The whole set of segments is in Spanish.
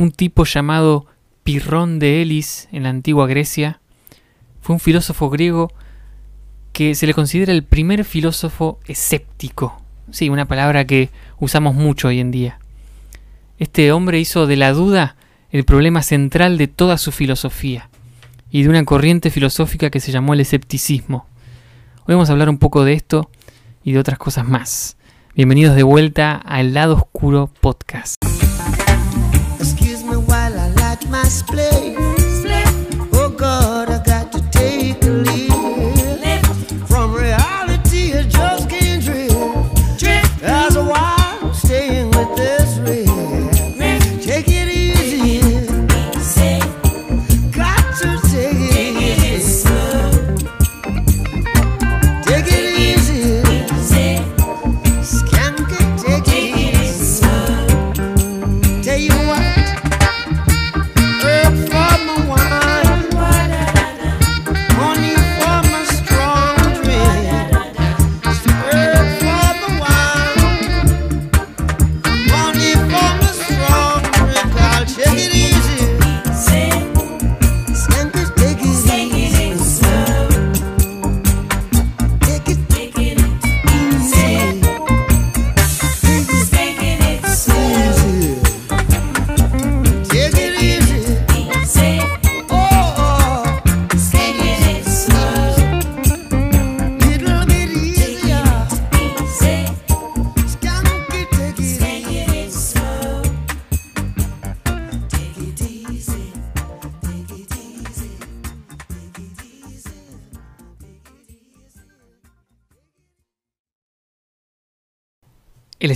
un tipo llamado Pirrón de Elis en la antigua Grecia. Fue un filósofo griego que se le considera el primer filósofo escéptico. Sí, una palabra que usamos mucho hoy en día. Este hombre hizo de la duda el problema central de toda su filosofía y de una corriente filosófica que se llamó el escepticismo. Hoy vamos a hablar un poco de esto y de otras cosas más. Bienvenidos de vuelta a El Lado Oscuro Podcast. display.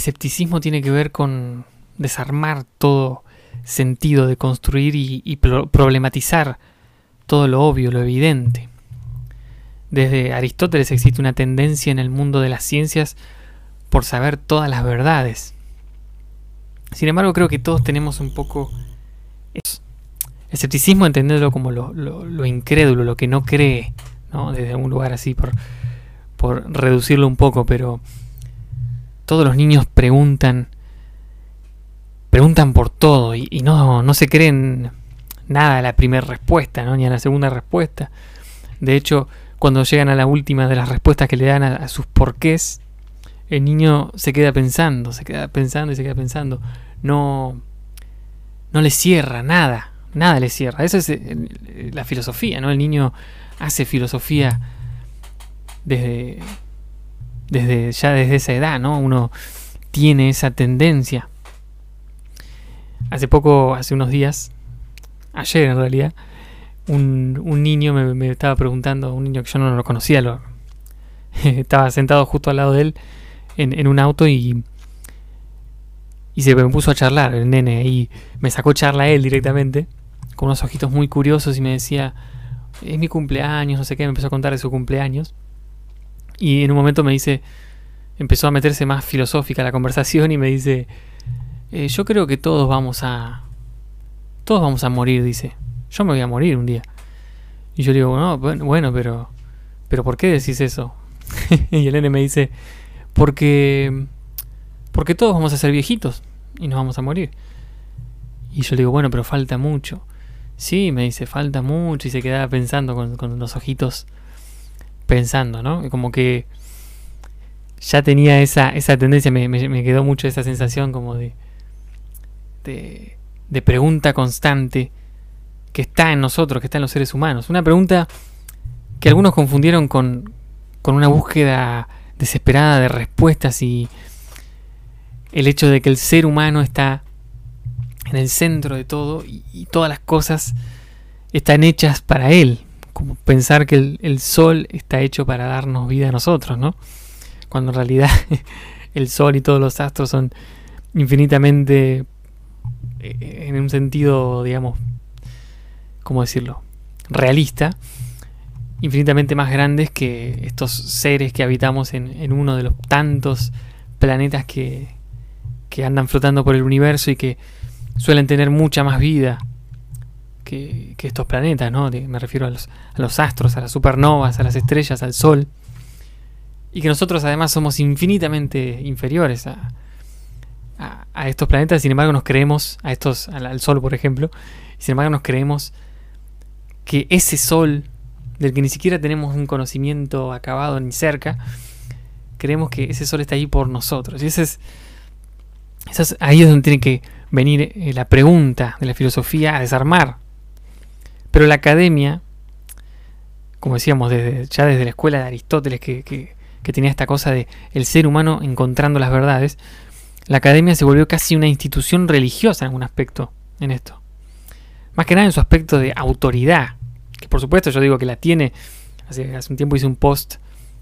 Escepticismo tiene que ver con desarmar todo sentido de construir y, y pro- problematizar todo lo obvio, lo evidente. Desde Aristóteles existe una tendencia en el mundo de las ciencias por saber todas las verdades. Sin embargo, creo que todos tenemos un poco... eso. Escepticismo entenderlo como lo, lo- lo incrédulo, lo que no cree, ¿no? Desde un lugar así, por reducirlo un poco, pero todos los niños preguntan preguntan por todo y, no, no se creen nada a la primera respuesta, ¿no? ni a la segunda respuesta. De hecho, cuando llegan a la última de las respuestas que le dan a, sus porqués, el niño se queda pensando, se queda pensando y se queda pensando. No, no le cierra nada, nada le cierra. Esa es eh, la filosofía, ¿no? El niño hace filosofía desde, desde ya desde esa edad, ¿no? Uno tiene esa tendencia. Hace poco, hace unos días, ayer en realidad, un, un niño me, estaba preguntando, un niño que yo no lo conocía, lo, estaba sentado justo al lado de él en, en un auto y, y se me puso a charlar el nene y me sacó charla él directamente, con unos ojitos muy curiosos y me decía, es mi cumpleaños, no sé qué, me empezó a contar de su cumpleaños. Y en un momento me dice, empezó a meterse más filosófica la conversación y me dice, "Eh, yo creo que todos vamos a... Todos vamos a morir, dice. Yo me voy a morir un día. Y yo le digo, no, bueno, pero... Pero ¿por qué decís eso? y el nene me dice, porque... Porque todos vamos a ser viejitos y nos vamos a morir. Y yo le digo, bueno, pero falta mucho. Sí, me dice, falta mucho y se quedaba pensando con, con los ojitos pensando, ¿no? Como que ya tenía esa, esa tendencia, me, quedó mucho esa sensación como de, de, pregunta constante que está en nosotros, que está en los seres humanos. Una pregunta que algunos confundieron con, con una búsqueda desesperada de respuestas y el hecho de que el ser humano está en el centro de todo y todas las cosas están hechas para él, como pensar que el, el sol está hecho para darnos vida a nosotros, ¿no? Cuando en realidad el sol y todos los astros son infinitamente, eh, en un sentido, digamos, ¿cómo decirlo? Realista, infinitamente más grandes que estos seres que habitamos en, en uno de los tantos planetas que, que andan flotando por el universo y que suelen tener mucha más vida que, estos planetas, ¿no? Me refiero a los, astros, a las supernovas, a las estrellas, al Sol. Y que nosotros además somos infinitamente inferiores a, estos planetas, sin embargo nos creemos, a estos, al, Sol por ejemplo, sin embargo nos creemos que ese Sol, del que ni siquiera tenemos un conocimiento acabado ni cerca, creemos que ese Sol está ahí por nosotros. Y ese es, ese es- ahí es donde tiene que venir eh, la pregunta de la filosofía a desarmar. Pero la academia, como decíamos, desde, ya desde la escuela de Aristóteles, que, que- tenía esta cosa de el ser humano encontrando las verdades, la academia se volvió casi una institución religiosa en algún aspecto en esto. Más que nada en su aspecto de autoridad, que por supuesto yo digo que la tiene. Hace, hace un tiempo hice un post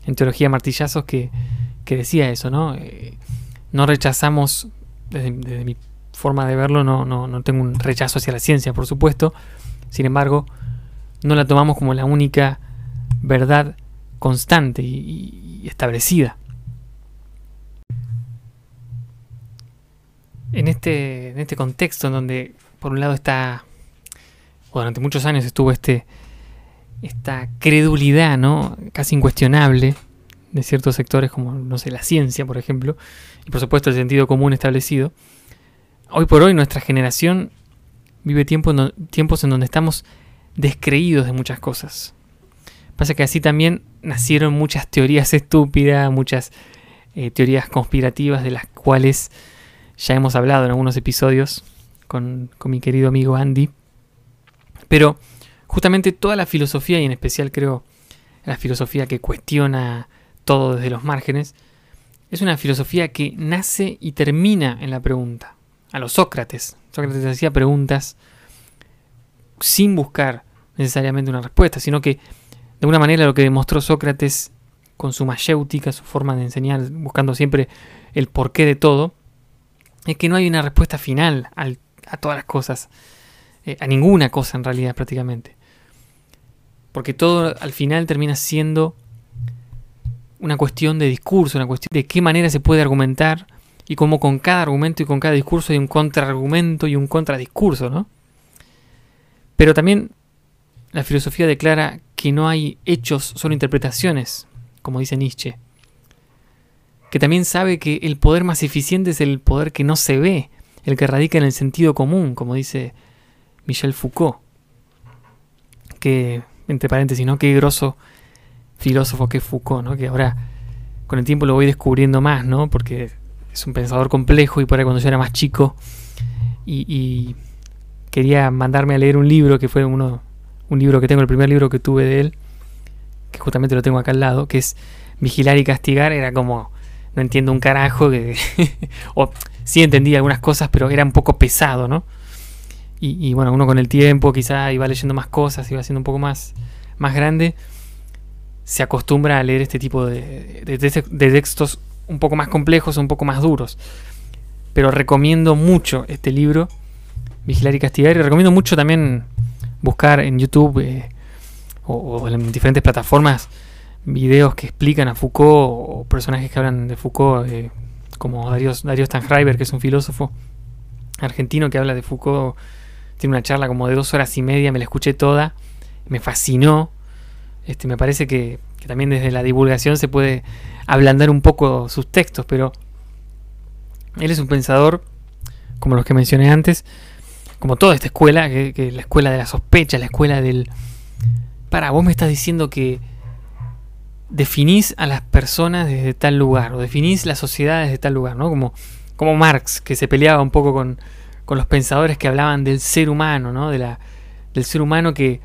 en Teología Martillazos que, que decía eso, ¿no? Eh, no rechazamos, desde, desde mi forma de verlo, no, no, no tengo un rechazo hacia la ciencia, por supuesto. Sin embargo, no la tomamos como la única verdad constante y, establecida. En este, en este contexto en donde por un lado está, o durante muchos años estuvo este, esta credulidad, ¿no? Casi incuestionable de ciertos sectores como, no sé, la ciencia, por ejemplo, y por supuesto el sentido común establecido. Hoy por hoy nuestra generación vive tiempos en donde estamos descreídos de muchas cosas. Pasa que así también nacieron muchas teorías estúpidas, muchas eh, teorías conspirativas de las cuales ya hemos hablado en algunos episodios con, con mi querido amigo Andy. Pero justamente toda la filosofía, y en especial creo la filosofía que cuestiona todo desde los márgenes, es una filosofía que nace y termina en la pregunta. A los Sócrates. Sócrates hacía preguntas sin buscar necesariamente una respuesta, sino que de alguna manera lo que demostró Sócrates con su mayéutica, su forma de enseñar, buscando siempre el porqué de todo, es que no hay una respuesta final al- a todas las cosas, eh, a ninguna cosa en realidad prácticamente. Porque todo al final termina siendo una cuestión de discurso, una cuestión de qué manera se puede argumentar y cómo con cada argumento y con cada discurso hay un contraargumento y un contradiscurso, ¿no? Pero también la filosofía declara que no hay hechos, solo interpretaciones, como dice Nietzsche. Que también sabe que el poder más eficiente es el poder que no se ve, el que radica en el sentido común, como dice Michel Foucault. Que, entre paréntesis, ¿no? Qué grosso filósofo que es Foucault, ¿no? Que ahora con el tiempo lo voy descubriendo más, ¿no? Porque es un pensador complejo y por ahí cuando yo era más chico y, quería mandarme a leer un libro que fue uno, un libro que tengo, el primer libro que tuve de él, que justamente lo tengo acá al lado, que es Vigilar y Castigar, era como, no entiendo un carajo, o sí entendía algunas cosas, pero era un poco pesado, ¿no? Y, bueno, uno con el tiempo quizá iba leyendo más cosas, iba siendo un poco más, más grande, se acostumbra a leer este tipo de- de textos un poco más complejos, un poco más duros. Pero recomiendo mucho este libro, Vigilar y Castigar, y recomiendo mucho también buscar en YouTube eh, o, en diferentes plataformas videos que explican a Foucault o personajes que hablan de Foucault, eh, como Darío, Darío Stanhreiber, que es un filósofo argentino que habla de Foucault. Tiene una charla como de dos horas y media, me la escuché toda, me fascinó. Este, me parece que, que también desde la divulgación se puede ablandar un poco sus textos, pero él es un pensador, como los que mencioné antes, como toda esta escuela, que, la escuela de la sospecha, la escuela del... Para, vos me estás diciendo que definís a las personas desde tal lugar, o definís la sociedad desde tal lugar, ¿no? Como, como Marx, que se peleaba un poco con, con los pensadores que hablaban del ser humano, ¿no? De la, del ser humano que,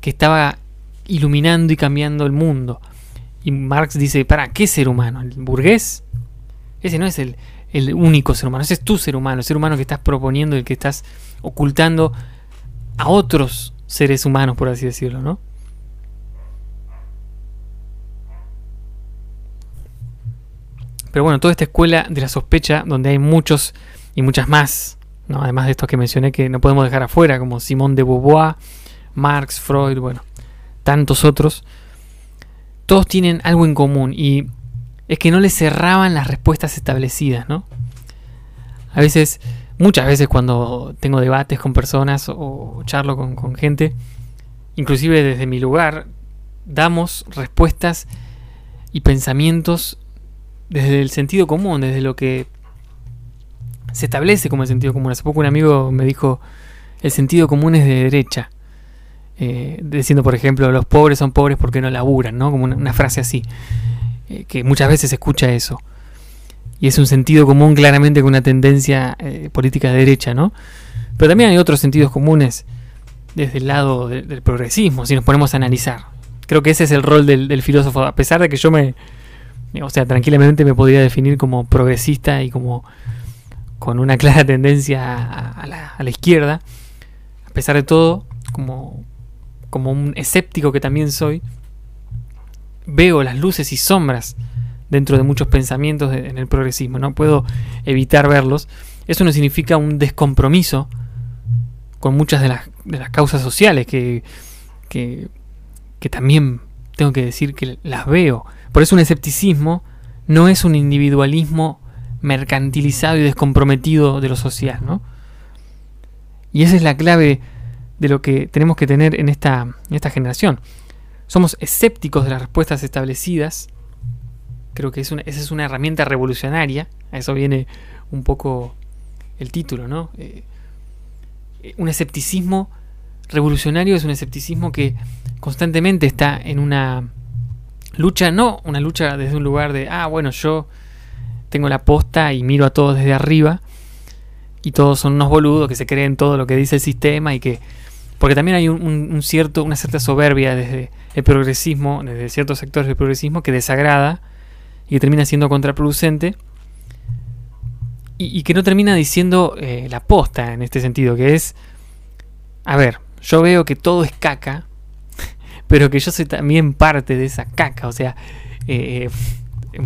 que estaba iluminando y cambiando el mundo. Y Marx dice, ¿para qué ser humano? ¿El burgués? Ese no es el, el único ser humano, ese es tu ser humano, el ser humano que estás proponiendo, el que estás ocultando a otros seres humanos, por así decirlo, ¿no? Pero bueno, toda esta escuela de la sospecha, donde hay muchos y muchas más, ¿no? además de estos que mencioné que no podemos dejar afuera, como Simón de Beauvoir, Marx, Freud, bueno, tantos otros, todos tienen algo en común y es que no les cerraban las respuestas establecidas, ¿no? A veces, muchas veces cuando tengo debates con personas o charlo con, con gente, inclusive desde mi lugar, damos respuestas y pensamientos desde el sentido común, desde lo que se establece como el sentido común. Hace poco un amigo me dijo, el sentido común es de derecha. Eh, diciendo, por ejemplo, los pobres son pobres porque no laburan, ¿no? Como una, frase así, eh, que muchas veces se escucha eso. Y es un sentido común claramente con una tendencia eh, política de derecha, ¿no? Pero también hay otros sentidos comunes desde el lado del progresismo, si nos ponemos a analizar. Creo que ese es el rol del, filósofo, a pesar de que yo me, o sea, tranquilamente me podría definir como progresista y como con una clara tendencia a, la, a la izquierda, a pesar de todo, como, como un escéptico que también soy, veo las luces y sombras dentro de muchos pensamientos en el progresismo, no puedo evitar verlos. Eso no significa un descompromiso con muchas de las, de las causas sociales que, que, también tengo que decir que las veo. Por eso un escepticismo no es un individualismo mercantilizado y descomprometido de lo social, ¿no? Y esa es la clave de lo que tenemos que tener en esta, en esta generación. Somos escépticos de las respuestas establecidas. Creo que es esa es una herramienta revolucionaria. A eso viene un poco el título, ¿no? Eh, un escepticismo revolucionario es un escepticismo que constantemente está en una lucha, no una lucha desde un lugar de, ah, bueno, yo tengo la posta y miro a todos desde arriba y todos son unos boludos que se creen todo lo que dice el sistema y que porque también hay un, cierto, una cierta soberbia desde el progresismo, desde ciertos sectores del progresismo, que desagrada y termina siendo contraproducente. Y, que no termina diciendo eh, la posta en este sentido, que es, a ver, yo veo que todo es caca, pero que yo soy también parte de esa caca, o sea, eh,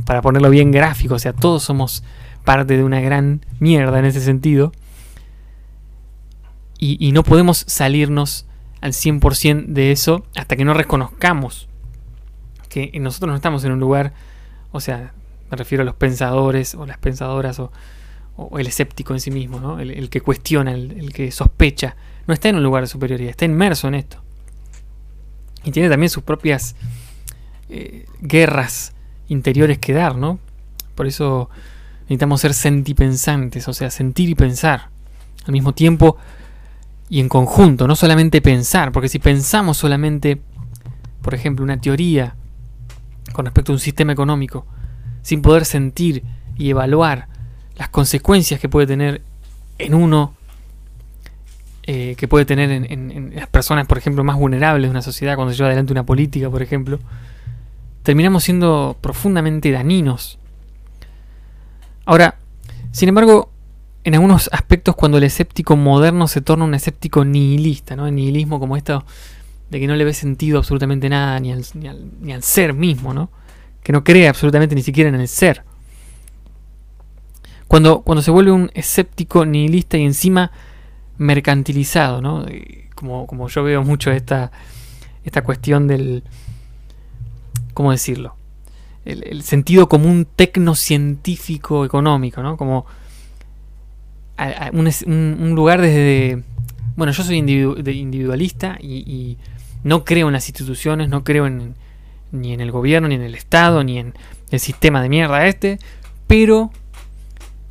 para ponerlo bien gráfico, o sea, todos somos parte de una gran mierda en ese sentido y, no podemos salirnos al 100% de eso hasta que no reconozcamos que nosotros no estamos en un lugar, o sea, me refiero a los pensadores o las pensadoras o, el escéptico en sí mismo, ¿no? el, que cuestiona, el, que sospecha, no está en un lugar de superioridad, está inmerso en esto. Y tiene también sus propias eh, guerras interiores que dar, ¿no? Por eso necesitamos ser sentipensantes, o sea, sentir y pensar. Al mismo tiempo, y en conjunto, no solamente pensar, porque si pensamos solamente, por ejemplo, una teoría con respecto a un sistema económico, sin poder sentir y evaluar las consecuencias que puede tener en uno, eh, que puede tener en, las personas, por ejemplo, más vulnerables de una sociedad cuando se lleva adelante una política, por ejemplo, terminamos siendo profundamente dañinos. Ahora, sin embargo, en algunos aspectos cuando el escéptico moderno se torna un escéptico nihilista, ¿no? El nihilismo como esto de que no le ve sentido absolutamente nada ni al, ni al, ser mismo, ¿no? Que no cree absolutamente ni siquiera en el ser. Cuando, cuando se vuelve un escéptico nihilista y encima mercantilizado, ¿no? Como, como yo veo mucho esta, esta cuestión del... ¿Cómo decirlo? El, el sentido común tecnocientífico económico, ¿no? Como un, lugar desde... Bueno, yo soy individualista y, no creo en las instituciones, no creo en, ni en el gobierno, ni en el Estado, ni en el sistema de mierda este, pero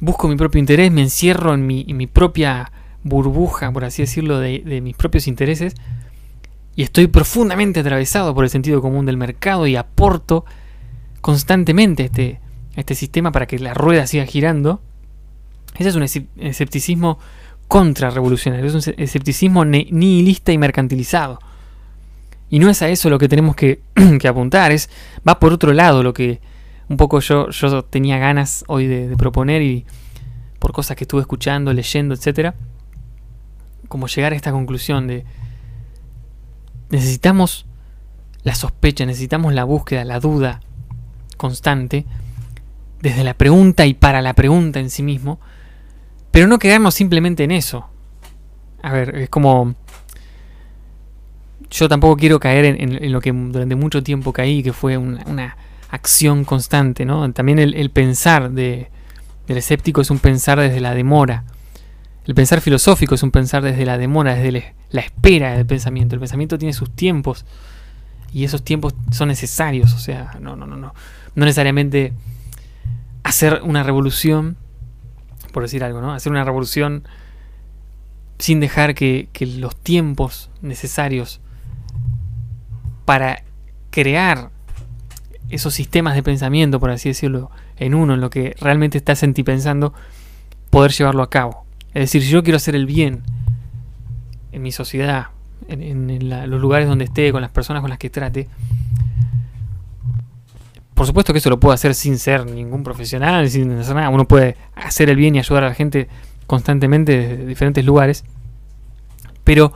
busco mi propio interés, me encierro en mi, propia burbuja, por así decirlo, de, mis propios intereses y estoy profundamente atravesado por el sentido común del mercado y aporto constantemente este, este sistema para que la rueda siga girando ese es un escepticismo contrarrevolucionario, es un escepticismo nihilista y mercantilizado. Y no es a eso lo que tenemos que, apuntar, es va por otro lado lo que un poco yo, yo tenía ganas hoy de, proponer y por cosas que estuve escuchando, leyendo, etcétera, como llegar a esta conclusión de necesitamos la sospecha, necesitamos la búsqueda, la duda constante, desde la pregunta y para la pregunta en sí mismo, pero no quedarnos simplemente en eso. A ver, es como... Yo tampoco quiero caer en, lo que durante mucho tiempo caí, que fue una, acción constante, ¿no? También el, pensar de, del escéptico es un pensar desde la demora. El pensar filosófico es un pensar desde la demora, desde la espera del pensamiento. El pensamiento tiene sus tiempos y esos tiempos son necesarios. O sea, no, no, no, no. No necesariamente hacer una revolución por decir algo, ¿no? Hacer una revolución sin dejar que, los tiempos necesarios para crear esos sistemas de pensamiento, por así decirlo, en uno, en lo que realmente estás en ti pensando, poder llevarlo a cabo. Es decir, si yo quiero hacer el bien en mi sociedad, en, los lugares donde esté, con las personas con las que trate, por supuesto que eso lo puedo hacer sin ser ningún profesional, sin hacer nada. Uno puede hacer el bien y ayudar a la gente constantemente desde diferentes lugares. Pero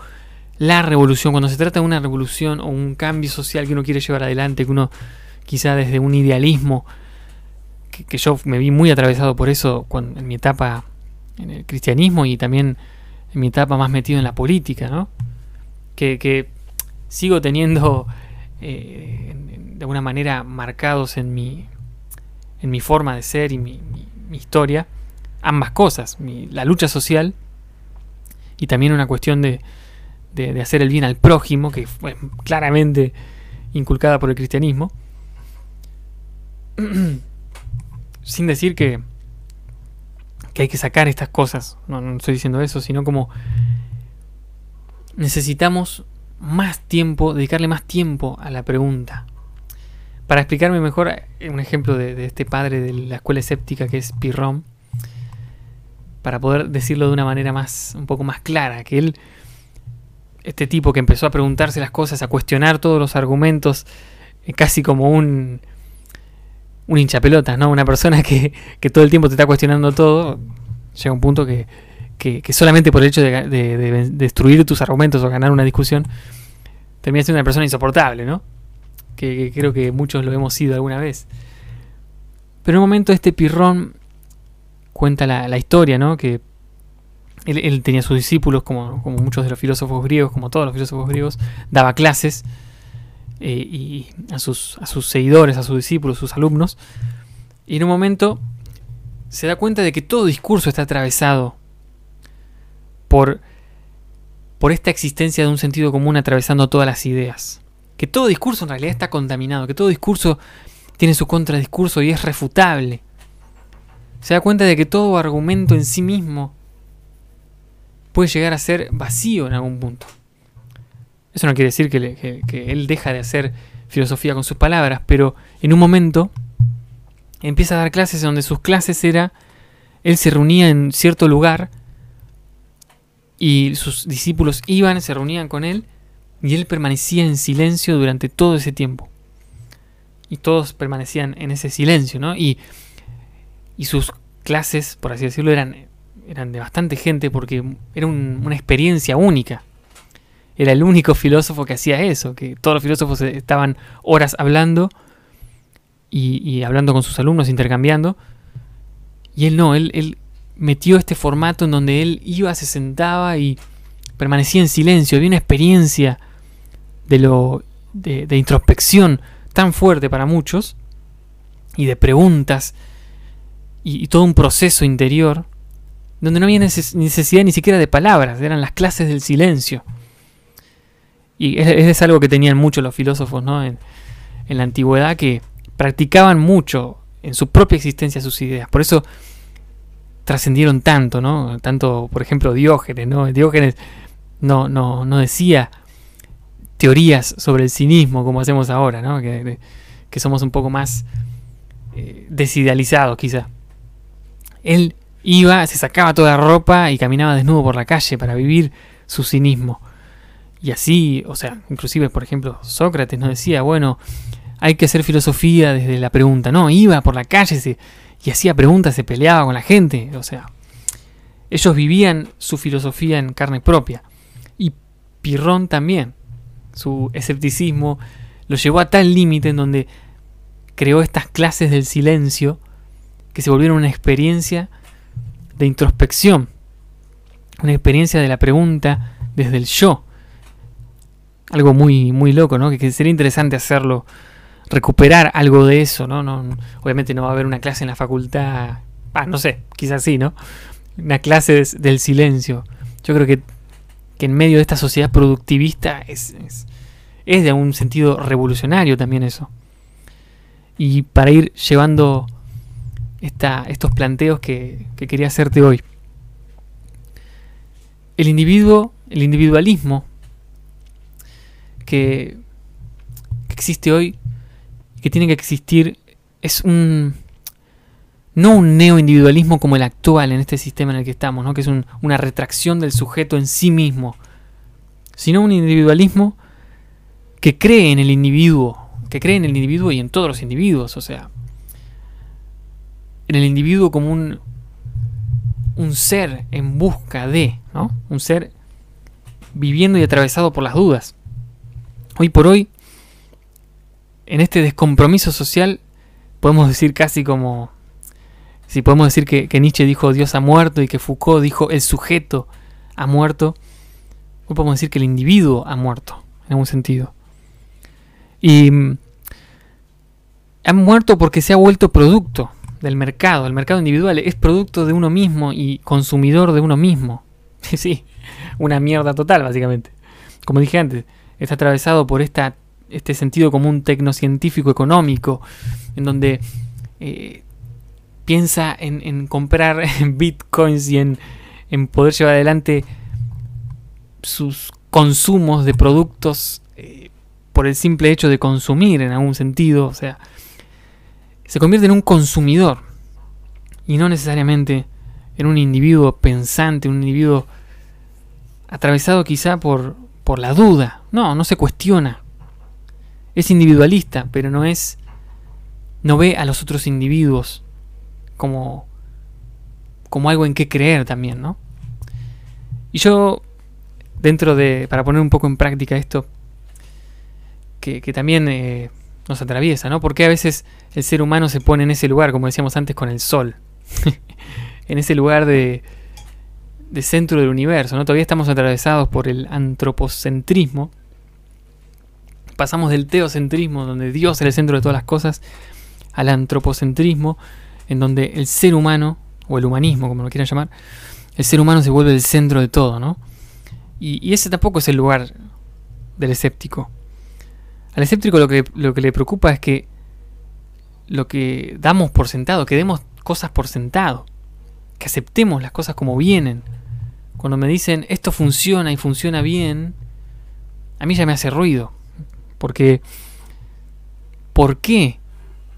la revolución, cuando se trata de una revolución o un cambio social que uno quiere llevar adelante, que uno quizá desde un idealismo, que, yo me vi muy atravesado por eso cuando, en mi etapa en el cristianismo y también en mi etapa más metido en la política, ¿no? Que, sigo teniendo eh, de alguna manera marcados en mi, en mi forma de ser y mi, historia ambas cosas, la lucha social y también una cuestión de, de, hacer el bien al prójimo, que fue claramente inculcada por el cristianismo. Sin decir que, que hay que sacar estas cosas, no, no estoy diciendo eso, sino como necesitamos más tiempo, dedicarle más tiempo a la pregunta. Para explicarme mejor, un ejemplo de, de, este padre de la escuela escéptica que es Pirrón, para poder decirlo de una manera más, un poco más clara, que él este tipo que empezó a preguntarse las cosas, a cuestionar todos los argumentos, eh, casi como un, un hinchapelotas, ¿no? Una persona que, todo el tiempo te está cuestionando todo, llega un punto que, solamente por el hecho de, destruir tus argumentos o ganar una discusión, termina siendo una persona insoportable, ¿no? Que, creo que muchos lo hemos sido alguna vez. Pero en un momento este pirrón cuenta la, historia, ¿no? Que él, tenía sus discípulos, como, muchos de los filósofos griegos, como todos los filósofos griegos, daba clases eh, y a sus, a sus seguidores, a sus discípulos, sus alumnos. Y en un momento se da cuenta de que todo discurso está atravesado por, por esta existencia de un sentido común atravesando todas las ideas. Que todo discurso en realidad está contaminado, que todo discurso tiene su contradiscurso y es refutable. Se da cuenta de que todo argumento en sí mismo puede llegar a ser vacío en algún punto. Eso no quiere decir que, él deja de hacer filosofía con sus palabras, pero en un momento empieza a dar clases donde sus clases era, él se reunía en cierto lugar y sus discípulos iban, se reunían con él y él permanecía en silencio durante todo ese tiempo. Y todos permanecían en ese silencio, ¿no? Y, y sus clases, por así decirlo, eran eran de bastante gente porque era una experiencia única. Era el único filósofo que hacía eso, que todos los filósofos estaban horas hablando y, hablando con sus alumnos, intercambiando. Y él no, él, metió este formato en donde él iba, se sentaba y permanecía en silencio. Había una experiencia de, lo, de, introspección tan fuerte para muchos y de preguntas y todo un proceso interior donde no había necesidad ni siquiera de palabras, eran las clases del silencio. Y es, es algo que tenían mucho los filósofos ¿no? en, la antigüedad, que practicaban mucho en su propia existencia sus ideas. Por eso trascendieron tanto, ¿no? Tanto, por ejemplo, Diógenes, ¿no? Diógenes no, no, no decía teorías sobre el cinismo como hacemos ahora, ¿no? Que, somos un poco más eh, desidealizados, quizá. Él Iba, se sacaba toda la ropa y caminaba desnudo por la calle para vivir su cinismo. Y así, o sea, inclusive, por ejemplo, Sócrates nos decía, bueno, hay que hacer filosofía desde la pregunta. No, iba por la calle y hacía preguntas, se peleaba con la gente. O sea, ellos vivían su filosofía en carne propia. Pirrón también. Su escepticismo lo llevó a tal límite en donde creó estas clases del silencio que se volvieron una experiencia de introspección, una experiencia de la pregunta desde el yo. Algo muy, muy loco, ¿no? Que, sería interesante hacerlo, recuperar algo de eso, ¿no? ¿no? Obviamente no va a haber una clase en la facultad, ah, no sé, quizás sí, ¿no? Una clase del silencio. Yo creo que, que, en medio de esta sociedad productivista es, es, de un sentido revolucionario también eso. Y para ir llevando estos planteos que, que quería hacerte hoy. El individuo, el individualismo que, que existe hoy, que tiene que existir, es un no un neoindividualismo como el actual en este sistema en el que estamos, ¿no? que es una retracción del sujeto en sí mismo, sino un individualismo que cree en el individuo, que cree en el individuo y en todos los individuos, o sea, en el individuo como un, un ser en busca de, ¿no? Un ser viviendo y atravesado por las dudas. Hoy por hoy, en este descompromiso social, podemos decir casi como si podemos decir que, Nietzsche dijo Dios ha muerto y que Foucault dijo el sujeto ha muerto, hoy podemos decir que el individuo ha muerto, en algún sentido. Y mm, ha muerto porque se ha vuelto producto del mercado. El mercado individual es producto de uno mismo y consumidor de uno mismo. sí, una mierda total, básicamente. Como dije antes, está atravesado por esta, este sentido común tecnocientífico económico, en donde eh, piensa en, comprar bitcoins y en, poder llevar adelante sus consumos de productos eh, por el simple hecho de consumir en algún sentido. O sea, se convierte en un consumidor y no necesariamente en un individuo pensante, un individuo atravesado quizá por, por la duda. No, no se cuestiona. Es individualista, pero no es no ve a los otros individuos como, como algo en que creer también, ¿no? Y yo, dentro de, para poner un poco en práctica esto, que, también eh, nos atraviesa, ¿no? Porque a veces el ser humano se pone en ese lugar, como decíamos antes, con el sol, en ese lugar de, de centro del universo, ¿no? Todavía estamos atravesados por el antropocentrismo. Pasamos del teocentrismo, donde Dios es el centro de todas las cosas, al antropocentrismo, en donde el ser humano, o el humanismo, como lo quieran llamar, el ser humano se vuelve el centro de todo, ¿no? Y, ese tampoco es el lugar del escéptico. Al escéptico lo que, lo que le preocupa es que lo que damos por sentado, que demos cosas por sentado, que aceptemos las cosas como vienen. Cuando me dicen esto funciona y funciona bien, a mí ya me hace ruido. Porque, ¿por qué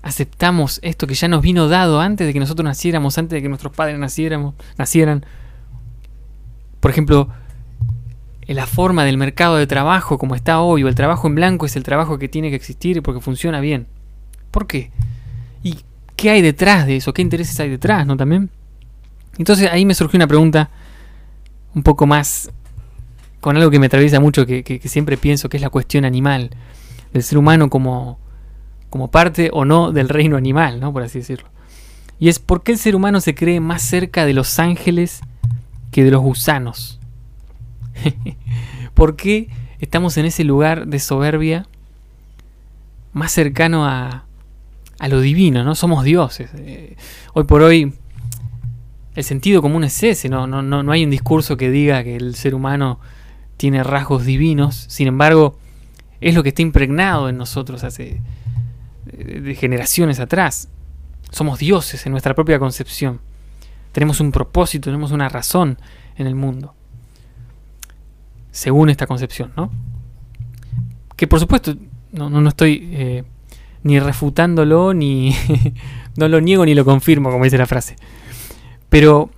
aceptamos esto que ya nos vino dado antes de que nosotros naciéramos, antes de que nuestros padres naciéramos, nacieran. Por ejemplo, la forma del mercado de trabajo como está hoy, o el trabajo en blanco es el trabajo que tiene que existir porque funciona bien. ¿Por qué? ¿Y qué hay detrás de eso? ¿Qué intereses hay detrás, no también? Entonces ahí me surgió una pregunta un poco más con algo que me atraviesa mucho, que, que siempre pienso que es la cuestión animal, del ser humano como como parte o no del reino animal, ¿no? por así decirlo. Y es por qué el ser humano se cree más cerca de los ángeles que de los gusanos. ¿Por qué estamos en ese lugar de soberbia más cercano a, a lo divino? ¿no? Somos dioses. Eh, hoy por hoy el sentido común es ese, ¿no? No, no, no hay un discurso que diga que el ser humano tiene rasgos divinos, sin embargo, es lo que está impregnado en nosotros hace de generaciones atrás. Somos dioses en nuestra propia concepción. Tenemos un propósito, tenemos una razón en el mundo. Según esta concepción, ¿no? Que por supuesto no, no, estoy eh, ni refutándolo, ni no lo niego ni lo confirmo, como dice la frase. Pero,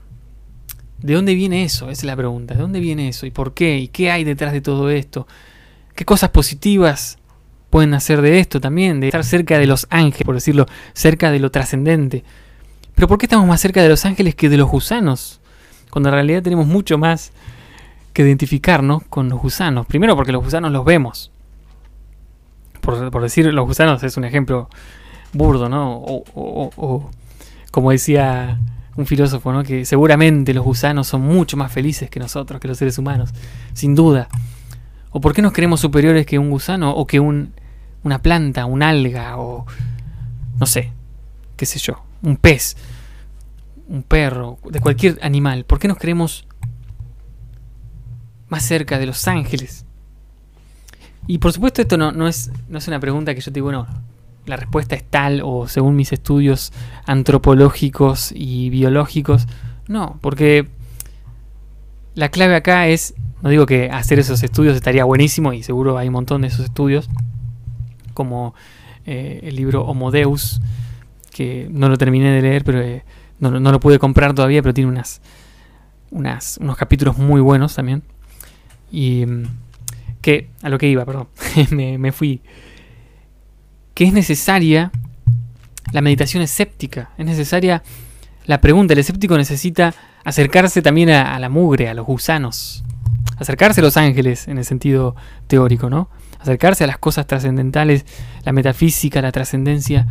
¿de dónde viene eso? Esa es la pregunta. ¿De dónde viene eso? ¿Y por qué? ¿Y qué hay detrás de todo esto? ¿Qué cosas positivas pueden hacer de esto también, de estar cerca de los ángeles, por decirlo, cerca de lo trascendente. Pero ¿por qué estamos más cerca de los ángeles que de los gusanos? Cuando en realidad tenemos mucho más que identificarnos con los gusanos. Primero porque los gusanos los vemos. Por, decir, los gusanos es un ejemplo burdo, ¿no? O, o, como decía un filósofo, ¿no? Que seguramente los gusanos son mucho más felices que nosotros, que los seres humanos. Sin duda. ¿O por qué nos creemos superiores que un gusano o que un, una planta, un alga o no sé, qué sé yo, un pez, un perro, de cualquier animal? ¿Por qué nos creemos más cerca de los ángeles? Y por supuesto esto no, no, es, no es una pregunta que yo te digo, no, la respuesta es tal o según mis estudios antropológicos y biológicos. No, porque la clave acá es, no digo que hacer esos estudios estaría buenísimo y seguro hay un montón de esos estudios, como eh, el libro Homo Deus, que no lo terminé de leer, pero eh, no, no, lo pude comprar todavía, pero tiene unas, unas, unos capítulos muy buenos también. Y mm, que, a lo que iba, perdón, me, me fui que es necesaria la meditación escéptica, es necesaria la pregunta, el escéptico necesita acercarse también a, la mugre, a los gusanos, acercarse a los ángeles en el sentido teórico, ¿no? Acercarse a las cosas trascendentales, la metafísica, la trascendencia,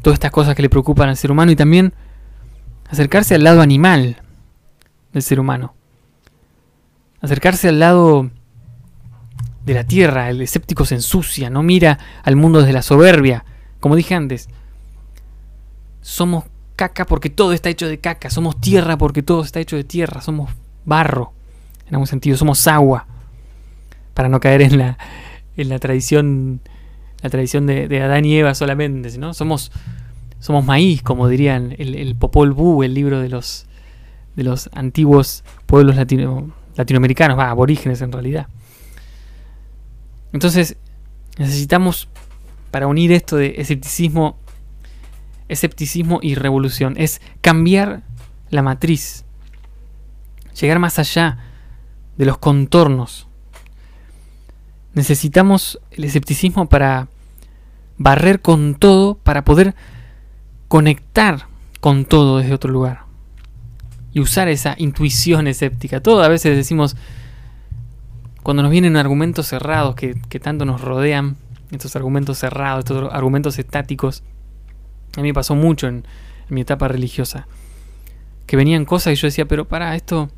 todas estas cosas que le preocupan al ser humano y también acercarse al lado animal del ser humano. Acercarse al lado de la tierra, el escéptico se ensucia, no mira al mundo desde la soberbia. Como dije antes, somos caca porque todo está hecho de caca, somos tierra porque todo está hecho de tierra, somos barro, en algún sentido, somos agua, para no caer en la, en la tradición, la tradición de, Adán y Eva solamente, ¿no? Somos, somos maíz, como dirían el, Popol Vuh, el libro de los, de los antiguos pueblos latino, latinoamericanos, aborígenes en realidad. Entonces, necesitamos, para unir esto de escepticismo, escepticismo y revolución, es cambiar la matriz, llegar más allá de los contornos. Necesitamos el escepticismo para barrer con todo, para poder conectar con todo desde otro lugar. Y usar esa intuición escéptica. Todo a veces decimos, cuando nos vienen argumentos cerrados que, tanto nos rodean, estos argumentos cerrados, estos argumentos estáticos, a mí me pasó mucho en, mi etapa religiosa, que venían cosas y yo decía, pero para, esto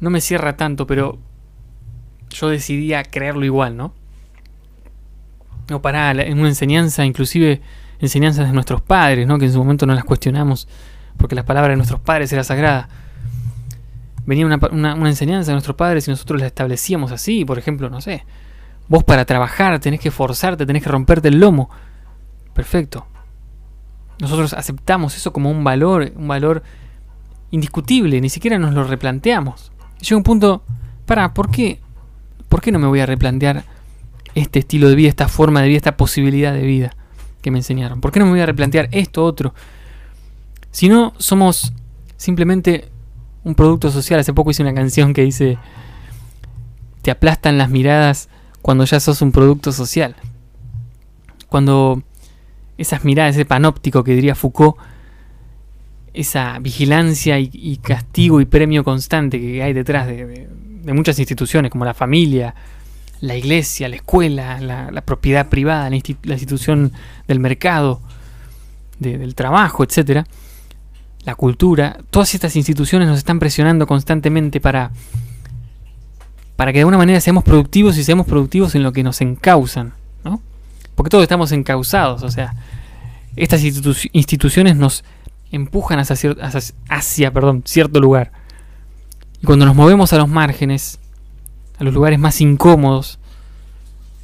no me cierra tanto, pero yo decidía creerlo igual, ¿no? O para, en una enseñanza, inclusive enseñanzas de nuestros padres, ¿no? Que en su momento no las cuestionamos, porque las palabras de nuestros padres eran sagradas venía una, enseñanza de nuestros padres y nosotros la establecíamos así, por ejemplo, no sé, vos para trabajar tenés que forzarte, tenés que romperte el lomo. Perfecto. Nosotros aceptamos eso como un valor, un valor indiscutible, ni siquiera nos lo replanteamos. Llega un punto, para, ¿por qué? ¿Por qué no me voy a replantear este estilo de vida, esta forma de vida, esta posibilidad de vida que me enseñaron? ¿Por qué no me voy a replantear esto otro? Si no, somos simplemente un producto social. Hace poco hice una canción que dice, te aplastan las miradas cuando ya sos un producto social. Cuando esas miradas, ese panóptico que diría Foucault, esa vigilancia y, castigo y premio constante que hay detrás de, muchas instituciones, como la familia, la iglesia, la escuela, la, propiedad privada, la, institución del mercado, del trabajo, etcétera la cultura, todas estas instituciones nos están presionando constantemente para, para que de alguna manera seamos productivos y seamos productivos en lo que nos encausan, ¿no? Porque todos estamos encausados, o sea, estas instituciones nos empujan hacia, hacia, perdón, cierto lugar. Y cuando nos movemos a los márgenes, a los lugares más incómodos,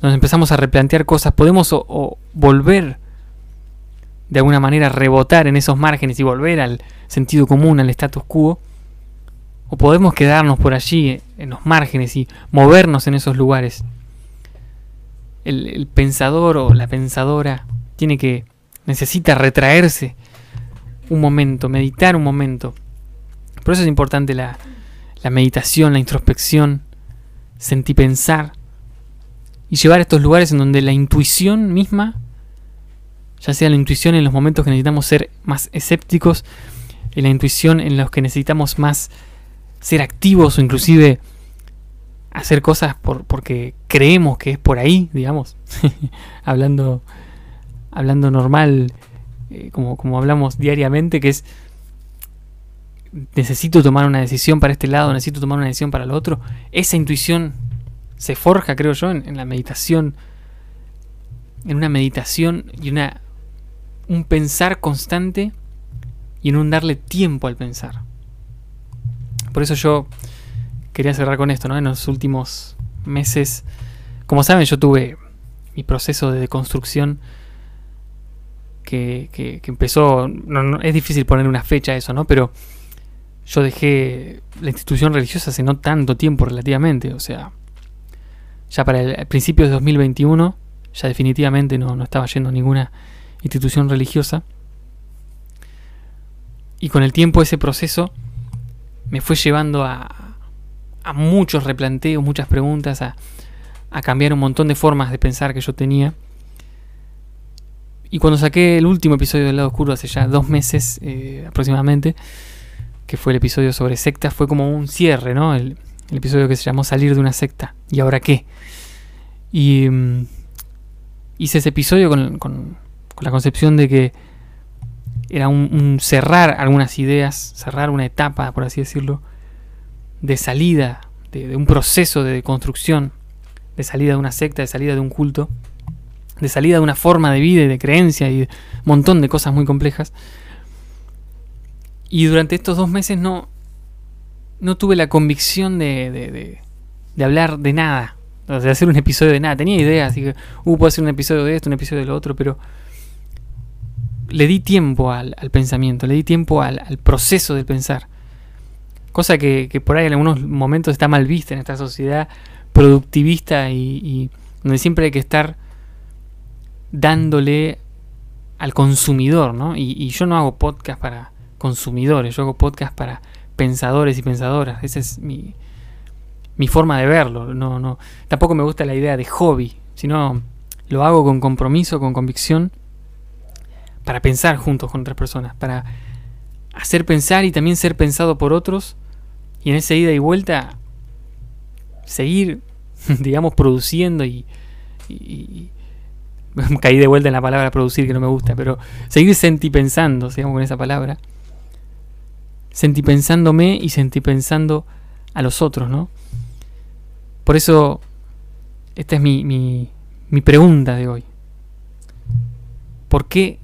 nos empezamos a replantear cosas, podemos o volver de alguna manera rebotar en esos márgenes y volver al sentido común, al status quo, o podemos quedarnos por allí en los márgenes y movernos en esos lugares. El, pensador o la pensadora tiene que, necesita retraerse un momento, meditar un momento. Por eso es importante la, la meditación, la introspección, sentir pensar y llevar a estos lugares en donde la intuición misma ya sea la intuición en los momentos que necesitamos ser más escépticos, en la intuición en los que necesitamos más ser activos o inclusive hacer cosas por, porque creemos que es por ahí, digamos, hablando, hablando normal, eh, como, como hablamos diariamente, que es necesito tomar una decisión para este lado, necesito tomar una decisión para el otro. Esa intuición se forja, creo yo, en la meditación, en una meditación y una un pensar constante y en un darle tiempo al pensar. Por eso yo quería cerrar con esto, ¿no? En los últimos meses, como saben, yo tuve mi proceso de deconstrucción que, que- empezó, es difícil poner una fecha a eso, ¿no? Pero yo dejé la institución religiosa hace no tanto tiempo relativamente, o sea, ya para el, principio de 2021, ya definitivamente no, no estaba yendo a ninguna institución religiosa. Y con el tiempo ese proceso me fue llevando a, a muchos replanteos, muchas preguntas, a, a cambiar un montón de formas de pensar que yo tenía. Y cuando saqué el último episodio del lado oscuro hace ya dos meses eh, aproximadamente, que fue el episodio sobre sectas, fue como un cierre, ¿no? El, episodio que se llamó Salir de una secta. ¿Y ahora qué? Y mm, hice ese episodio con, la concepción de que era un, un cerrar algunas ideas, cerrar una etapa, por así decirlo, de salida, de, de un proceso de construcción, de salida de una secta, de salida de un culto, de salida de una forma de vida y de creencia y un montón de cosas muy complejas. Y durante estos dos meses no, no tuve la convicción de, de, de- de hablar de nada, de hacer un episodio de nada. Tenía ideas, así que, uh, puedo hacer un episodio de esto, un episodio de lo otro, pero le di tiempo al, pensamiento, le di tiempo al, proceso de pensar. Cosa que, que por ahí en algunos momentos está mal vista en esta sociedad productivista y, donde siempre hay que estar dándole al consumidor, ¿no? Y yo no hago podcast para consumidores, yo hago podcast para pensadores y pensadoras. Esa es mi, mi forma de verlo. No, no, tampoco me gusta la idea de hobby, sino lo hago con compromiso, con convicción, para pensar juntos con otras personas, para hacer pensar y también ser pensado por otros, y en esa ida y vuelta seguir, digamos, produciendo y, y- y- caí de vuelta en la palabra producir que no me gusta, pero seguir sentipensando, digamos con esa palabra, sentipensándome y sentipensando a los otros, ¿no? Por eso, esta es mi, mi, mi pregunta de hoy. ¿Por qué,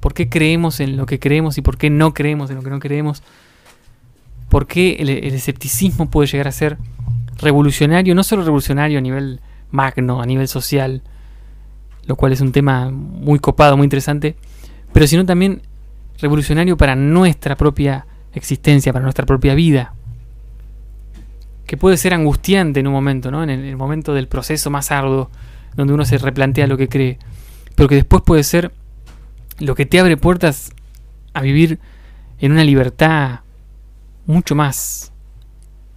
¿Por qué creemos en lo que creemos y por qué no creemos en lo que no creemos? ¿Por qué el, el escepticismo puede llegar a ser revolucionario? No solo revolucionario a nivel magno, a nivel social, lo cual es un tema muy copado, muy interesante, pero sino también revolucionario para nuestra propia existencia, para nuestra propia vida. Que puede ser angustiante en un momento, ¿no? En el, momento del proceso más arduo, donde uno se replantea lo que cree, pero que después puede ser lo que te abre puertas a vivir en una libertad mucho más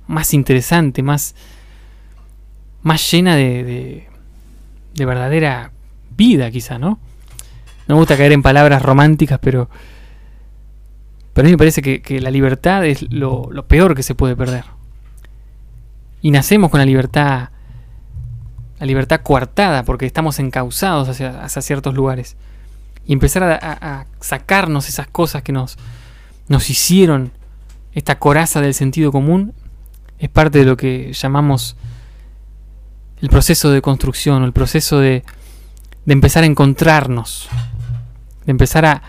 más interesante, más más llena de, de, de verdadera vida, quizá, ¿no? No me gusta caer en palabras románticas, pero pero a mí me parece que, la libertad es lo, peor que se puede perder. Y nacemos con la libertad la libertad coartada porque estamos encausados hacia, ciertos lugares. Y empezar a, sacarnos esas cosas que nos, nos hicieron esta coraza del sentido común es parte de lo que llamamos el proceso de construcción el proceso de, de empezar a encontrarnos, de empezar a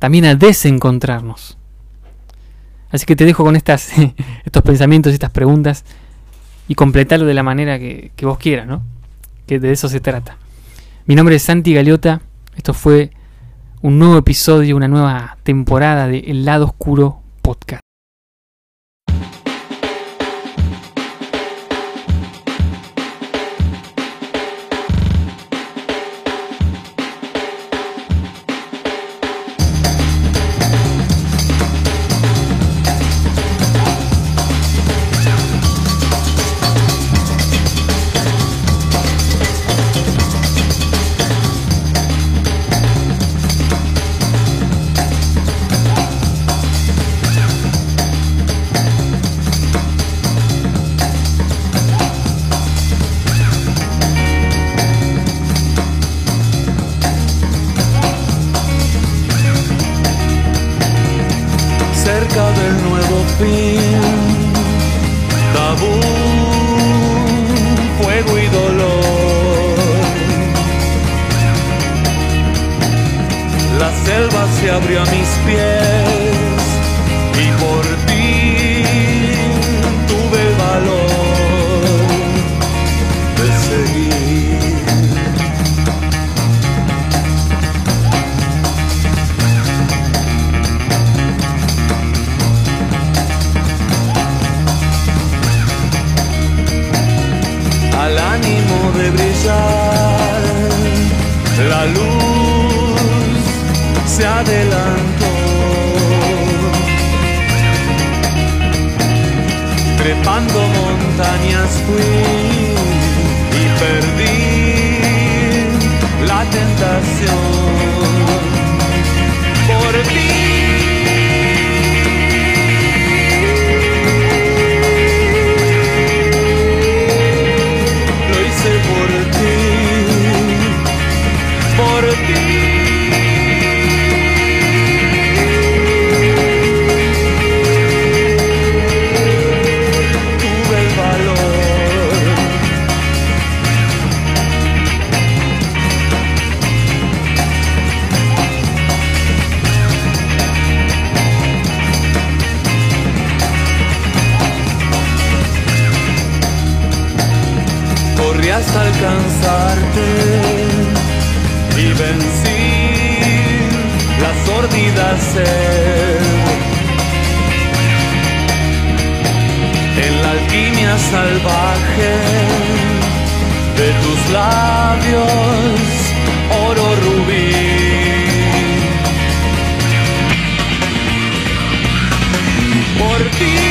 también a desencontrarnos. Así que te dejo con estas, estos pensamientos y estas preguntas y completarlo de la manera que, que vos quieras, ¿no? Que de eso se trata. Mi nombre es Santi Galeota. Esto fue un nuevo episodio, una nueva temporada de El Lado Oscuro Podcast. Al ánimo de brillar. La luz se adelantó. Trepando montañas fui y perdí la tentación por ti. Alcanzarte y vencí la sordida sed. En la alquimia salvaje de tus labios, oro rubí. Por ti.